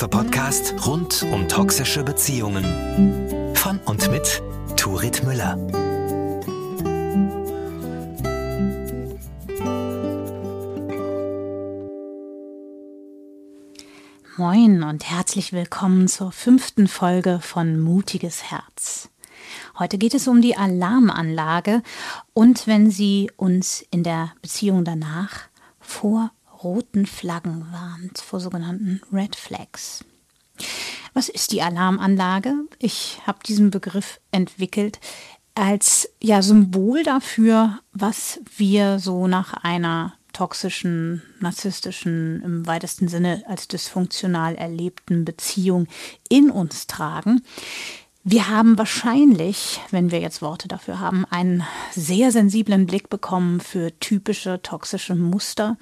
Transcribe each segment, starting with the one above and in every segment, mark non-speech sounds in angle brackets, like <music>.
Mithilfe-Podcast rund um toxische Beziehungen. Von und mit Turit Müller. Moin und herzlich willkommen zur fünften Folge von Mutiges Herz. Heute geht es um die Alarmanlage und wenn sie uns in der Beziehung danach vor roten Flaggen warnt, vor sogenannten Red Flags. Was ist die Alarmanlage? Ich habe diesen Begriff entwickelt als ja Symbol dafür, was wir so nach einer toxischen, narzisstischen, im weitesten Sinne als dysfunktional erlebten Beziehung in uns tragen. Wir haben wahrscheinlich, wenn wir jetzt Worte dafür haben, einen sehr sensiblen Blick bekommen für typische toxische Muster,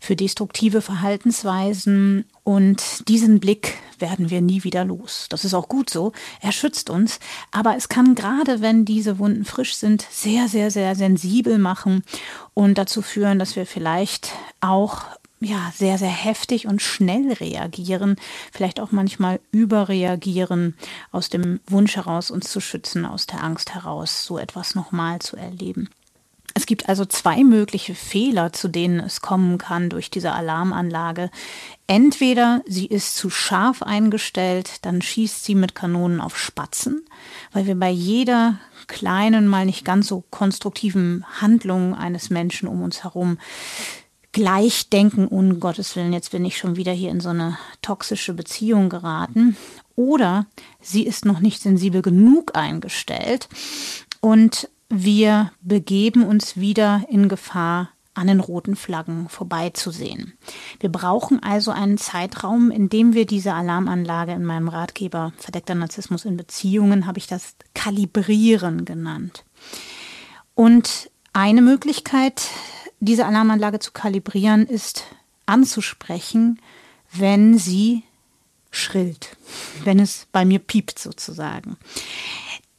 für destruktive Verhaltensweisen und diesen Blick werden wir nie wieder los. Das ist auch gut so. Er schützt uns, aber es kann gerade, wenn diese Wunden frisch sind, sehr, sehr, sehr sensibel machen und dazu führen, dass wir vielleicht auch ja, sehr, sehr heftig und schnell reagieren, vielleicht auch manchmal überreagieren, aus dem Wunsch heraus, uns zu schützen, aus der Angst heraus, so etwas nochmal zu erleben. Es gibt also zwei mögliche Fehler, zu denen es kommen kann durch diese Alarmanlage. Entweder sie ist zu scharf eingestellt, dann schießt sie mit Kanonen auf Spatzen, weil wir bei jeder kleinen, mal nicht ganz so konstruktiven Handlung eines Menschen um uns herum gleich denken, um Gottes Willen, jetzt bin ich schon wieder hier in so eine toxische Beziehung geraten. Oder sie ist noch nicht sensibel genug eingestellt und wir begeben uns wieder in Gefahr, an den roten Flaggen vorbeizusehen. Wir brauchen also einen Zeitraum, in dem wir diese Alarmanlage in meinem Ratgeber Verdeckter Narzissmus in Beziehungen, habe ich das Kalibrieren genannt. Und eine Möglichkeit, diese Alarmanlage zu kalibrieren, ist anzusprechen, wenn sie schrillt, wenn es bei mir piept sozusagen.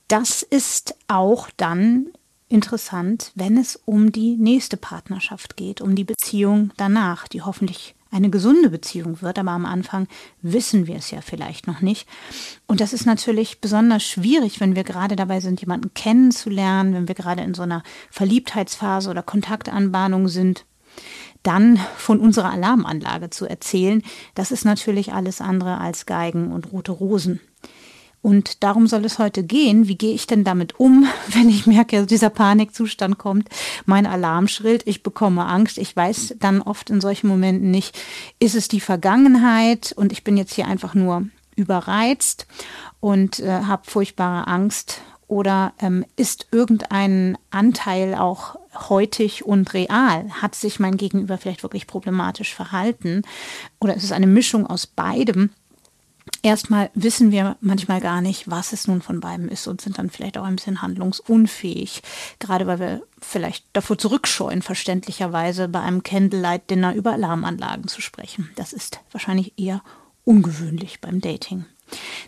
Das ist auch dann interessant, wenn es um die nächste Partnerschaft geht, um die Beziehung danach, die hoffentlich eine gesunde Beziehung wird, aber am Anfang wissen wir es ja vielleicht noch nicht. Und das ist natürlich besonders schwierig, wenn wir gerade dabei sind, jemanden kennenzulernen, wenn wir gerade in so einer Verliebtheitsphase oder Kontaktanbahnung sind. Dann von unserer Alarmanlage zu erzählen, das ist natürlich alles andere als Geigen und rote Rosen. Und darum soll es heute gehen. Wie gehe ich denn damit um, <laughs> wenn ich merke, dieser Panikzustand kommt, mein Alarm schrillt, ich bekomme Angst. Ich weiß dann oft in solchen Momenten nicht, ist es die Vergangenheit und ich bin jetzt hier einfach nur überreizt und äh, habe furchtbare Angst oder ähm, ist irgendein Anteil auch heutig und real? Hat sich mein Gegenüber vielleicht wirklich problematisch verhalten? Oder ist es eine Mischung aus beidem? Erstmal wissen wir manchmal gar nicht, was es nun von beiden ist und sind dann vielleicht auch ein bisschen handlungsunfähig, gerade weil wir vielleicht davor zurückscheuen, verständlicherweise bei einem Candlelight-Dinner über Alarmanlagen zu sprechen. Das ist wahrscheinlich eher ungewöhnlich beim Dating.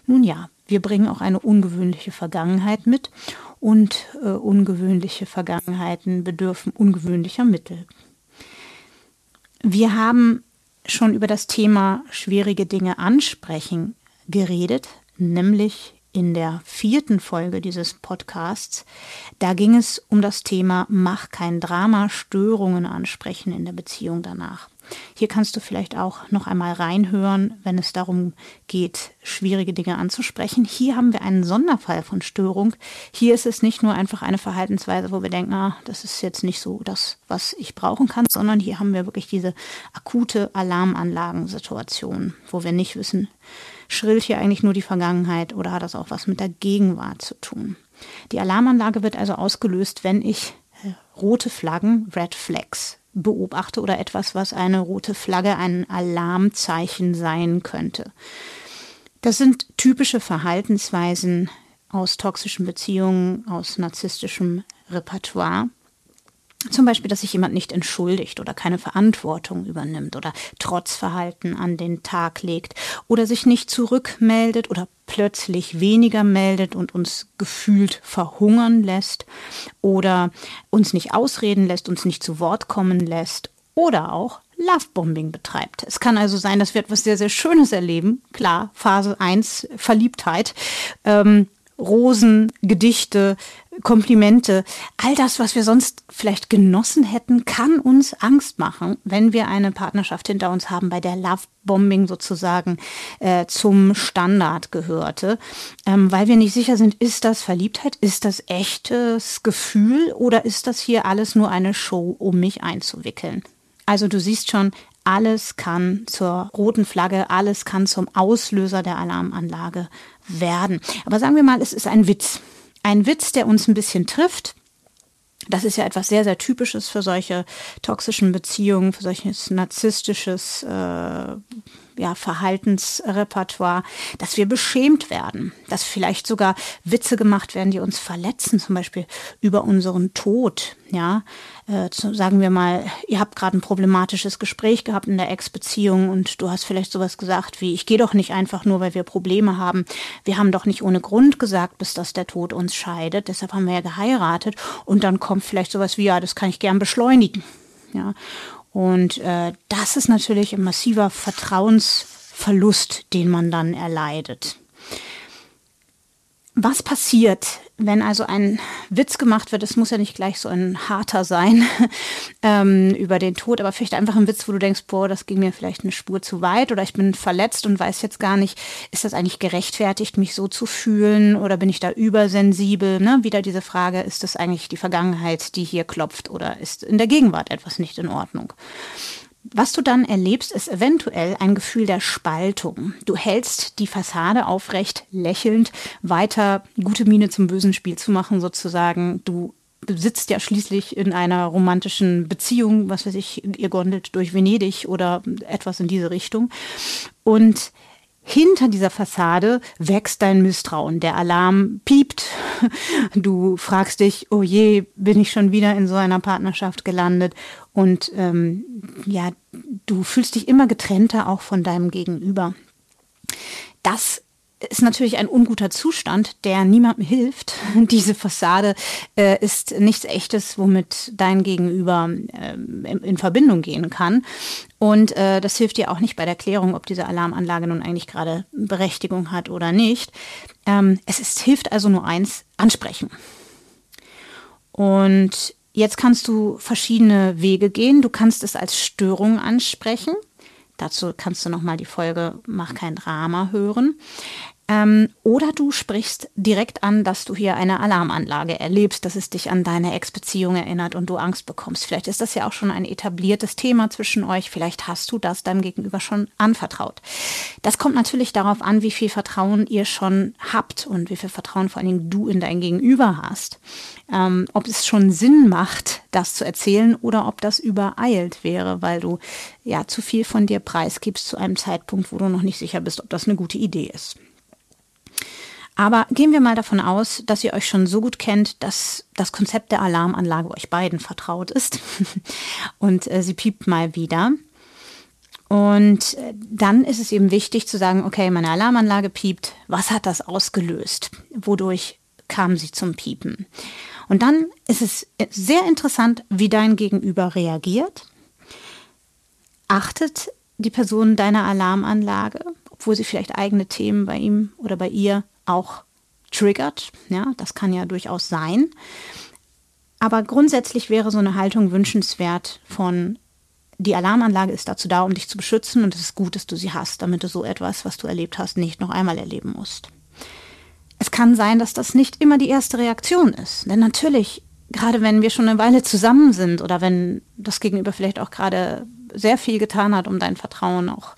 Nun ja, wir bringen auch eine ungewöhnliche Vergangenheit mit und äh, ungewöhnliche Vergangenheiten bedürfen ungewöhnlicher Mittel. Wir haben schon über das Thema schwierige Dinge ansprechen geredet, nämlich in der vierten Folge dieses Podcasts. Da ging es um das Thema Mach kein Drama, Störungen ansprechen in der Beziehung danach. Hier kannst du vielleicht auch noch einmal reinhören, wenn es darum geht, schwierige Dinge anzusprechen. Hier haben wir einen Sonderfall von Störung. Hier ist es nicht nur einfach eine Verhaltensweise, wo wir denken, ah, das ist jetzt nicht so das, was ich brauchen kann, sondern hier haben wir wirklich diese akute Alarmanlagensituation, wo wir nicht wissen, schrillt hier eigentlich nur die Vergangenheit oder hat das auch was mit der Gegenwart zu tun. Die Alarmanlage wird also ausgelöst, wenn ich äh, rote Flaggen, Red Flags, beobachte oder etwas, was eine rote Flagge, ein Alarmzeichen sein könnte. Das sind typische Verhaltensweisen aus toxischen Beziehungen, aus narzisstischem Repertoire. Zum Beispiel, dass sich jemand nicht entschuldigt oder keine Verantwortung übernimmt oder Trotzverhalten an den Tag legt oder sich nicht zurückmeldet oder plötzlich weniger meldet und uns gefühlt verhungern lässt oder uns nicht ausreden lässt, uns nicht zu Wort kommen lässt oder auch Lovebombing betreibt. Es kann also sein, dass wir etwas sehr, sehr Schönes erleben. Klar, Phase 1, Verliebtheit. Ähm, Rosen, Gedichte, Komplimente, all das, was wir sonst vielleicht genossen hätten, kann uns Angst machen, wenn wir eine Partnerschaft hinter uns haben, bei der Lovebombing sozusagen äh, zum Standard gehörte, ähm, weil wir nicht sicher sind, ist das Verliebtheit, ist das echtes Gefühl oder ist das hier alles nur eine Show, um mich einzuwickeln? Also du siehst schon, alles kann zur roten Flagge, alles kann zum Auslöser der Alarmanlage werden. Aber sagen wir mal, es ist ein Witz. Ein Witz, der uns ein bisschen trifft. Das ist ja etwas sehr, sehr Typisches für solche toxischen Beziehungen, für solches narzisstisches äh, ja, Verhaltensrepertoire, dass wir beschämt werden, dass vielleicht sogar Witze gemacht werden, die uns verletzen, zum Beispiel über unseren Tod. Ja, äh, zu, sagen wir mal, ihr habt gerade ein problematisches Gespräch gehabt in der Ex-Beziehung und du hast vielleicht sowas gesagt wie, ich gehe doch nicht einfach nur, weil wir Probleme haben. Wir haben doch nicht ohne Grund gesagt, bis dass der Tod uns scheidet. Deshalb haben wir ja geheiratet. Und dann kommt vielleicht sowas wie, ja, das kann ich gern beschleunigen. Ja, und äh, das ist natürlich ein massiver Vertrauensverlust, den man dann erleidet. Was passiert, wenn also ein Witz gemacht wird? Es muss ja nicht gleich so ein harter sein <laughs> ähm, über den Tod, aber vielleicht einfach ein Witz, wo du denkst, boah, das ging mir vielleicht eine Spur zu weit oder ich bin verletzt und weiß jetzt gar nicht, ist das eigentlich gerechtfertigt, mich so zu fühlen oder bin ich da übersensibel? Ne? Wieder diese Frage, ist das eigentlich die Vergangenheit, die hier klopft oder ist in der Gegenwart etwas nicht in Ordnung? Was du dann erlebst, ist eventuell ein Gefühl der Spaltung. Du hältst die Fassade aufrecht, lächelnd, weiter gute Miene zum bösen Spiel zu machen, sozusagen. Du sitzt ja schließlich in einer romantischen Beziehung, was weiß ich, ihr gondelt durch Venedig oder etwas in diese Richtung. Und hinter dieser Fassade wächst dein Misstrauen. Der Alarm piept. <laughs> Du fragst dich, oh je, bin ich schon wieder in so einer Partnerschaft gelandet? Und ähm, ja, du fühlst dich immer getrennter auch von deinem Gegenüber. Das ist natürlich ein unguter Zustand, der niemandem hilft. <laughs> Diese Fassade äh, ist nichts Echtes, womit dein Gegenüber äh, in, in, Verbindung gehen kann. Und äh, das hilft dir auch nicht bei der Klärung, ob diese Alarmanlage nun eigentlich gerade Berechtigung hat oder nicht. Ähm, es ist, hilft also nur eins, ansprechen. Und jetzt kannst du verschiedene Wege gehen. Du kannst es als Störung ansprechen. Dazu kannst du nochmal die Folge Mach kein Drama hören. Ähm, oder du sprichst direkt an, dass du hier eine Alarmanlage erlebst, dass es dich an deine Ex-Beziehung erinnert und du Angst bekommst. Vielleicht ist das ja auch schon ein etabliertes Thema zwischen euch. Vielleicht hast du das deinem Gegenüber schon anvertraut. Das kommt natürlich darauf an, wie viel Vertrauen ihr schon habt und wie viel Vertrauen vor allen Dingen du in dein Gegenüber hast. Ähm, ob es schon Sinn macht, das zu erzählen oder ob das übereilt wäre, weil du ja zu viel von dir preisgibst zu einem Zeitpunkt, wo du noch nicht sicher bist, ob das eine gute Idee ist. Aber gehen wir mal davon aus, dass ihr euch schon so gut kennt, dass das Konzept der Alarmanlage euch beiden vertraut ist. <laughs> Und äh, sie piept mal wieder. Und äh, dann ist es eben wichtig zu sagen, okay, meine Alarmanlage piept. Was hat das ausgelöst? Wodurch kam sie zum Piepen? Und dann ist es sehr interessant, wie dein Gegenüber reagiert. Achtet die Person deiner Alarmanlage, obwohl sie vielleicht eigene Themen bei ihm oder bei ihr auch triggert. Ja, das kann ja durchaus sein. Aber grundsätzlich wäre so eine Haltung wünschenswert von die Alarmanlage ist dazu da, um dich zu beschützen und es ist gut, dass du sie hast, damit du so etwas, was du erlebt hast, nicht noch einmal erleben musst. Es kann sein, dass das nicht immer die erste Reaktion ist. Denn natürlich, gerade wenn wir schon eine Weile zusammen sind oder wenn das Gegenüber vielleicht auch gerade sehr viel getan hat, um dein Vertrauen auch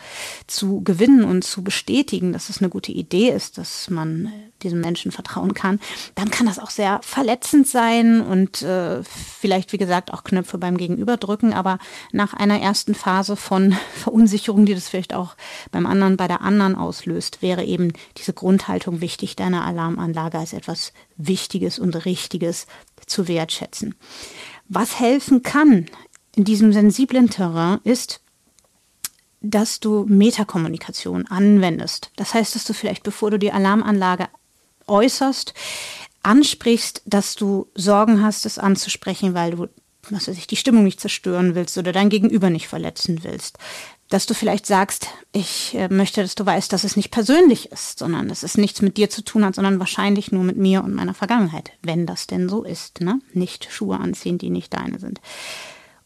zu gewinnen und zu bestätigen, dass es eine gute Idee ist, dass man diesem Menschen vertrauen kann, dann kann das auch sehr verletzend sein und äh, vielleicht, wie gesagt, auch Knöpfe beim Gegenüber drücken. Aber nach einer ersten Phase von <laughs> Verunsicherung, die das vielleicht auch beim anderen, bei der anderen auslöst, wäre eben diese Grundhaltung wichtig, deine Alarmanlage als etwas Wichtiges und Richtiges zu wertschätzen. Was helfen kann, in diesem sensiblen Terrain ist, dass du Metakommunikation anwendest. Das heißt, dass du vielleicht, bevor du die Alarmanlage äußerst, ansprichst, dass du Sorgen hast, es anzusprechen, weil du was weiß ich, die Stimmung nicht zerstören willst oder dein Gegenüber nicht verletzen willst. Dass du vielleicht sagst, ich äh, möchte, dass du weißt, dass es nicht persönlich ist, sondern dass es nichts mit dir zu tun hat, sondern wahrscheinlich nur mit mir und meiner Vergangenheit, wenn das denn so ist, ne? Nicht Schuhe anziehen, die nicht deine sind.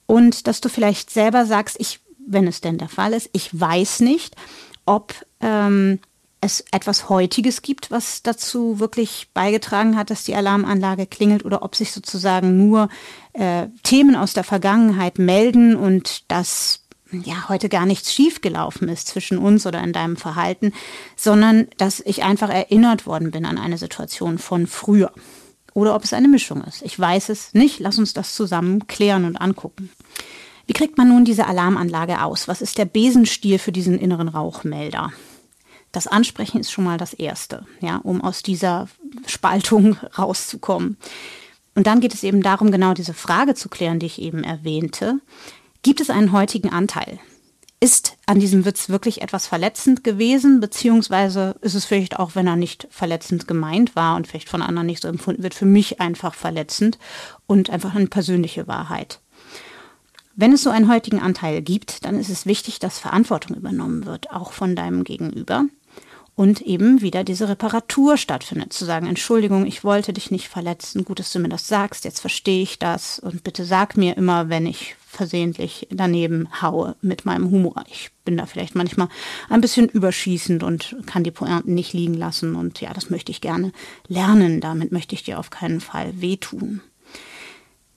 Und dass du vielleicht selber sagst, ich, wenn es denn der Fall ist, ich weiß nicht, ob ähm, es etwas Heutiges gibt, was dazu wirklich beigetragen hat, dass die Alarmanlage klingelt oder ob sich sozusagen nur äh, Themen aus der Vergangenheit melden und dass ja heute gar nichts schiefgelaufen ist zwischen uns oder in deinem Verhalten, sondern dass ich einfach erinnert worden bin an eine Situation von früher. Oder ob es eine Mischung ist. Ich weiß es nicht. Lass uns das zusammen klären und angucken. Wie kriegt man nun diese Alarmanlage aus? Was ist der Besenstiel für diesen inneren Rauchmelder? Das Ansprechen ist schon mal das Erste, ja, um aus dieser Spaltung <laughs> rauszukommen. Und dann geht es eben darum, genau diese Frage zu klären, die ich eben erwähnte. Gibt es einen heutigen Anteil? Ist an diesem Witz wirklich etwas verletzend gewesen, beziehungsweise ist es vielleicht auch, wenn er nicht verletzend gemeint war und vielleicht von anderen nicht so empfunden wird, für mich einfach verletzend und einfach eine persönliche Wahrheit? Wenn es so einen heutigen Anteil gibt, dann ist es wichtig, dass Verantwortung übernommen wird, auch von deinem Gegenüber und eben wieder diese Reparatur stattfindet. Zu sagen, Entschuldigung, ich wollte dich nicht verletzen, gut, dass du mir das sagst, jetzt verstehe ich das und bitte sag mir immer, wenn ich versehentlich daneben haue mit meinem Humor. Ich bin da vielleicht manchmal ein bisschen überschießend und kann die Pointen nicht liegen lassen und ja, das möchte ich gerne lernen. Damit möchte ich dir auf keinen Fall wehtun.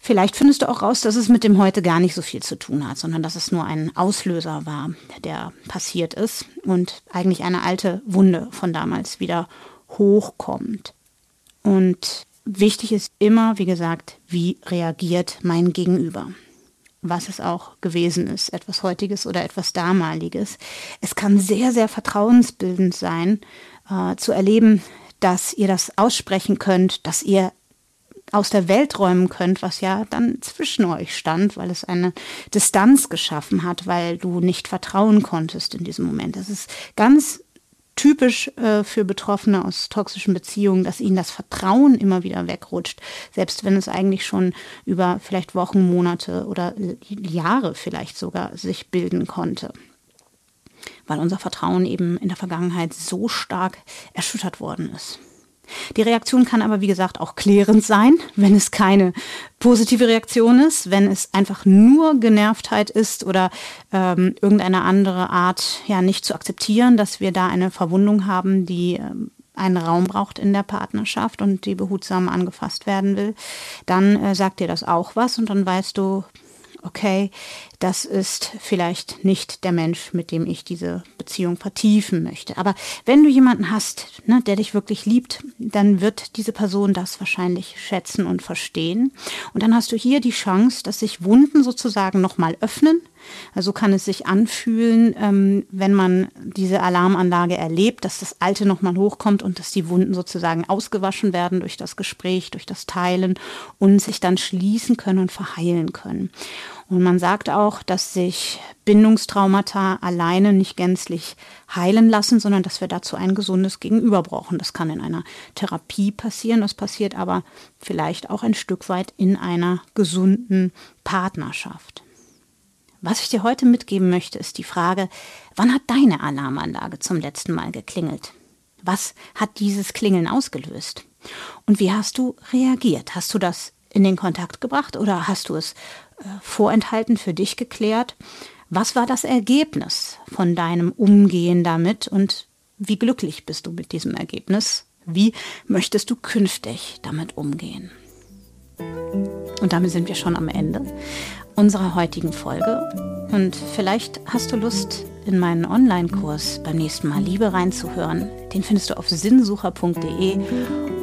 Vielleicht findest du auch raus, dass es mit dem heute gar nicht so viel zu tun hat, sondern dass es nur ein Auslöser war, der passiert ist und eigentlich eine alte Wunde von damals wieder hochkommt. Und wichtig ist immer, wie gesagt, wie reagiert mein Gegenüber was es auch gewesen ist, etwas Heutiges oder etwas Damaliges. Es kann sehr, sehr vertrauensbildend sein, äh, zu erleben, dass ihr das aussprechen könnt, dass ihr aus der Welt räumen könnt, was ja dann zwischen euch stand, weil es eine Distanz geschaffen hat, weil du nicht vertrauen konntest in diesem Moment. Das ist ganz typisch äh, für Betroffene aus toxischen Beziehungen, dass ihnen das Vertrauen immer wieder wegrutscht, selbst wenn es eigentlich schon über vielleicht Wochen, Monate oder Jahre vielleicht sogar sich bilden konnte. Weil unser Vertrauen eben in der Vergangenheit so stark erschüttert worden ist. Die Reaktion kann aber, wie gesagt, auch klärend sein, wenn es keine positive Reaktion ist, wenn es einfach nur Genervtheit ist oder ähm, irgendeine andere Art, ja, nicht zu akzeptieren, dass wir da eine Verwundung haben, die ähm, einen Raum braucht in der Partnerschaft und die behutsam angefasst werden will, dann äh, sagt dir das auch was und dann weißt du, okay, das ist vielleicht nicht der Mensch, mit dem ich diese Beziehung vertiefen möchte. Aber wenn du jemanden hast, ne, der dich wirklich liebt, dann wird diese Person das wahrscheinlich schätzen und verstehen. Und dann hast du hier die Chance, dass sich Wunden sozusagen nochmal öffnen. Also kann es sich anfühlen, ähm, wenn man diese Alarmanlage erlebt, dass das Alte nochmal hochkommt und dass die Wunden sozusagen ausgewaschen werden durch das Gespräch, durch das Teilen und sich dann schließen können und verheilen können. Und man sagt auch, dass sich Bindungstraumata alleine nicht gänzlich heilen lassen, sondern dass wir dazu ein gesundes Gegenüber brauchen. Das kann in einer Therapie passieren, das passiert aber vielleicht auch ein Stück weit in einer gesunden Partnerschaft. Was ich dir heute mitgeben möchte, ist die Frage, wann hat deine Alarmanlage zum letzten Mal geklingelt? Was hat dieses Klingeln ausgelöst? Und wie hast du reagiert? Hast du das in den Kontakt gebracht oder hast du es äh, vorenthalten für dich geklärt. Was war das Ergebnis von deinem Umgehen damit und wie glücklich bist du mit diesem Ergebnis? Wie möchtest du künftig damit umgehen? Und damit sind wir schon am Ende unserer heutigen Folge. Und vielleicht hast du Lust, in meinen Online-Kurs beim nächsten Mal Liebe reinzuhören. Den findest du auf sinnsucher.de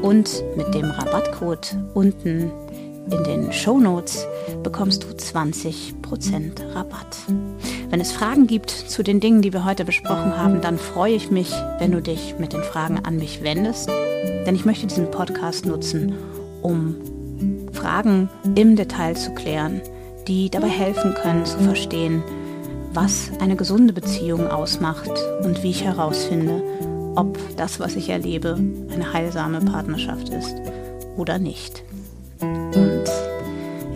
und mit dem Rabattcode unten in den Show Notes bekommst du 20% Rabatt. Wenn es Fragen gibt zu den Dingen, die wir heute besprochen haben, dann freue ich mich, wenn du dich mit den Fragen an mich wendest, denn ich möchte diesen Podcast nutzen, um Fragen im Detail zu klären, die dabei helfen können zu verstehen, was eine gesunde Beziehung ausmacht und wie ich herausfinde, ob das, was ich erlebe, eine heilsame Partnerschaft ist oder nicht.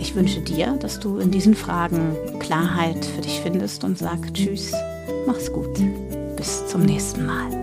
Ich wünsche dir, dass du in diesen Fragen Klarheit für dich findest und sag Tschüss, mach's gut. Bis zum nächsten Mal.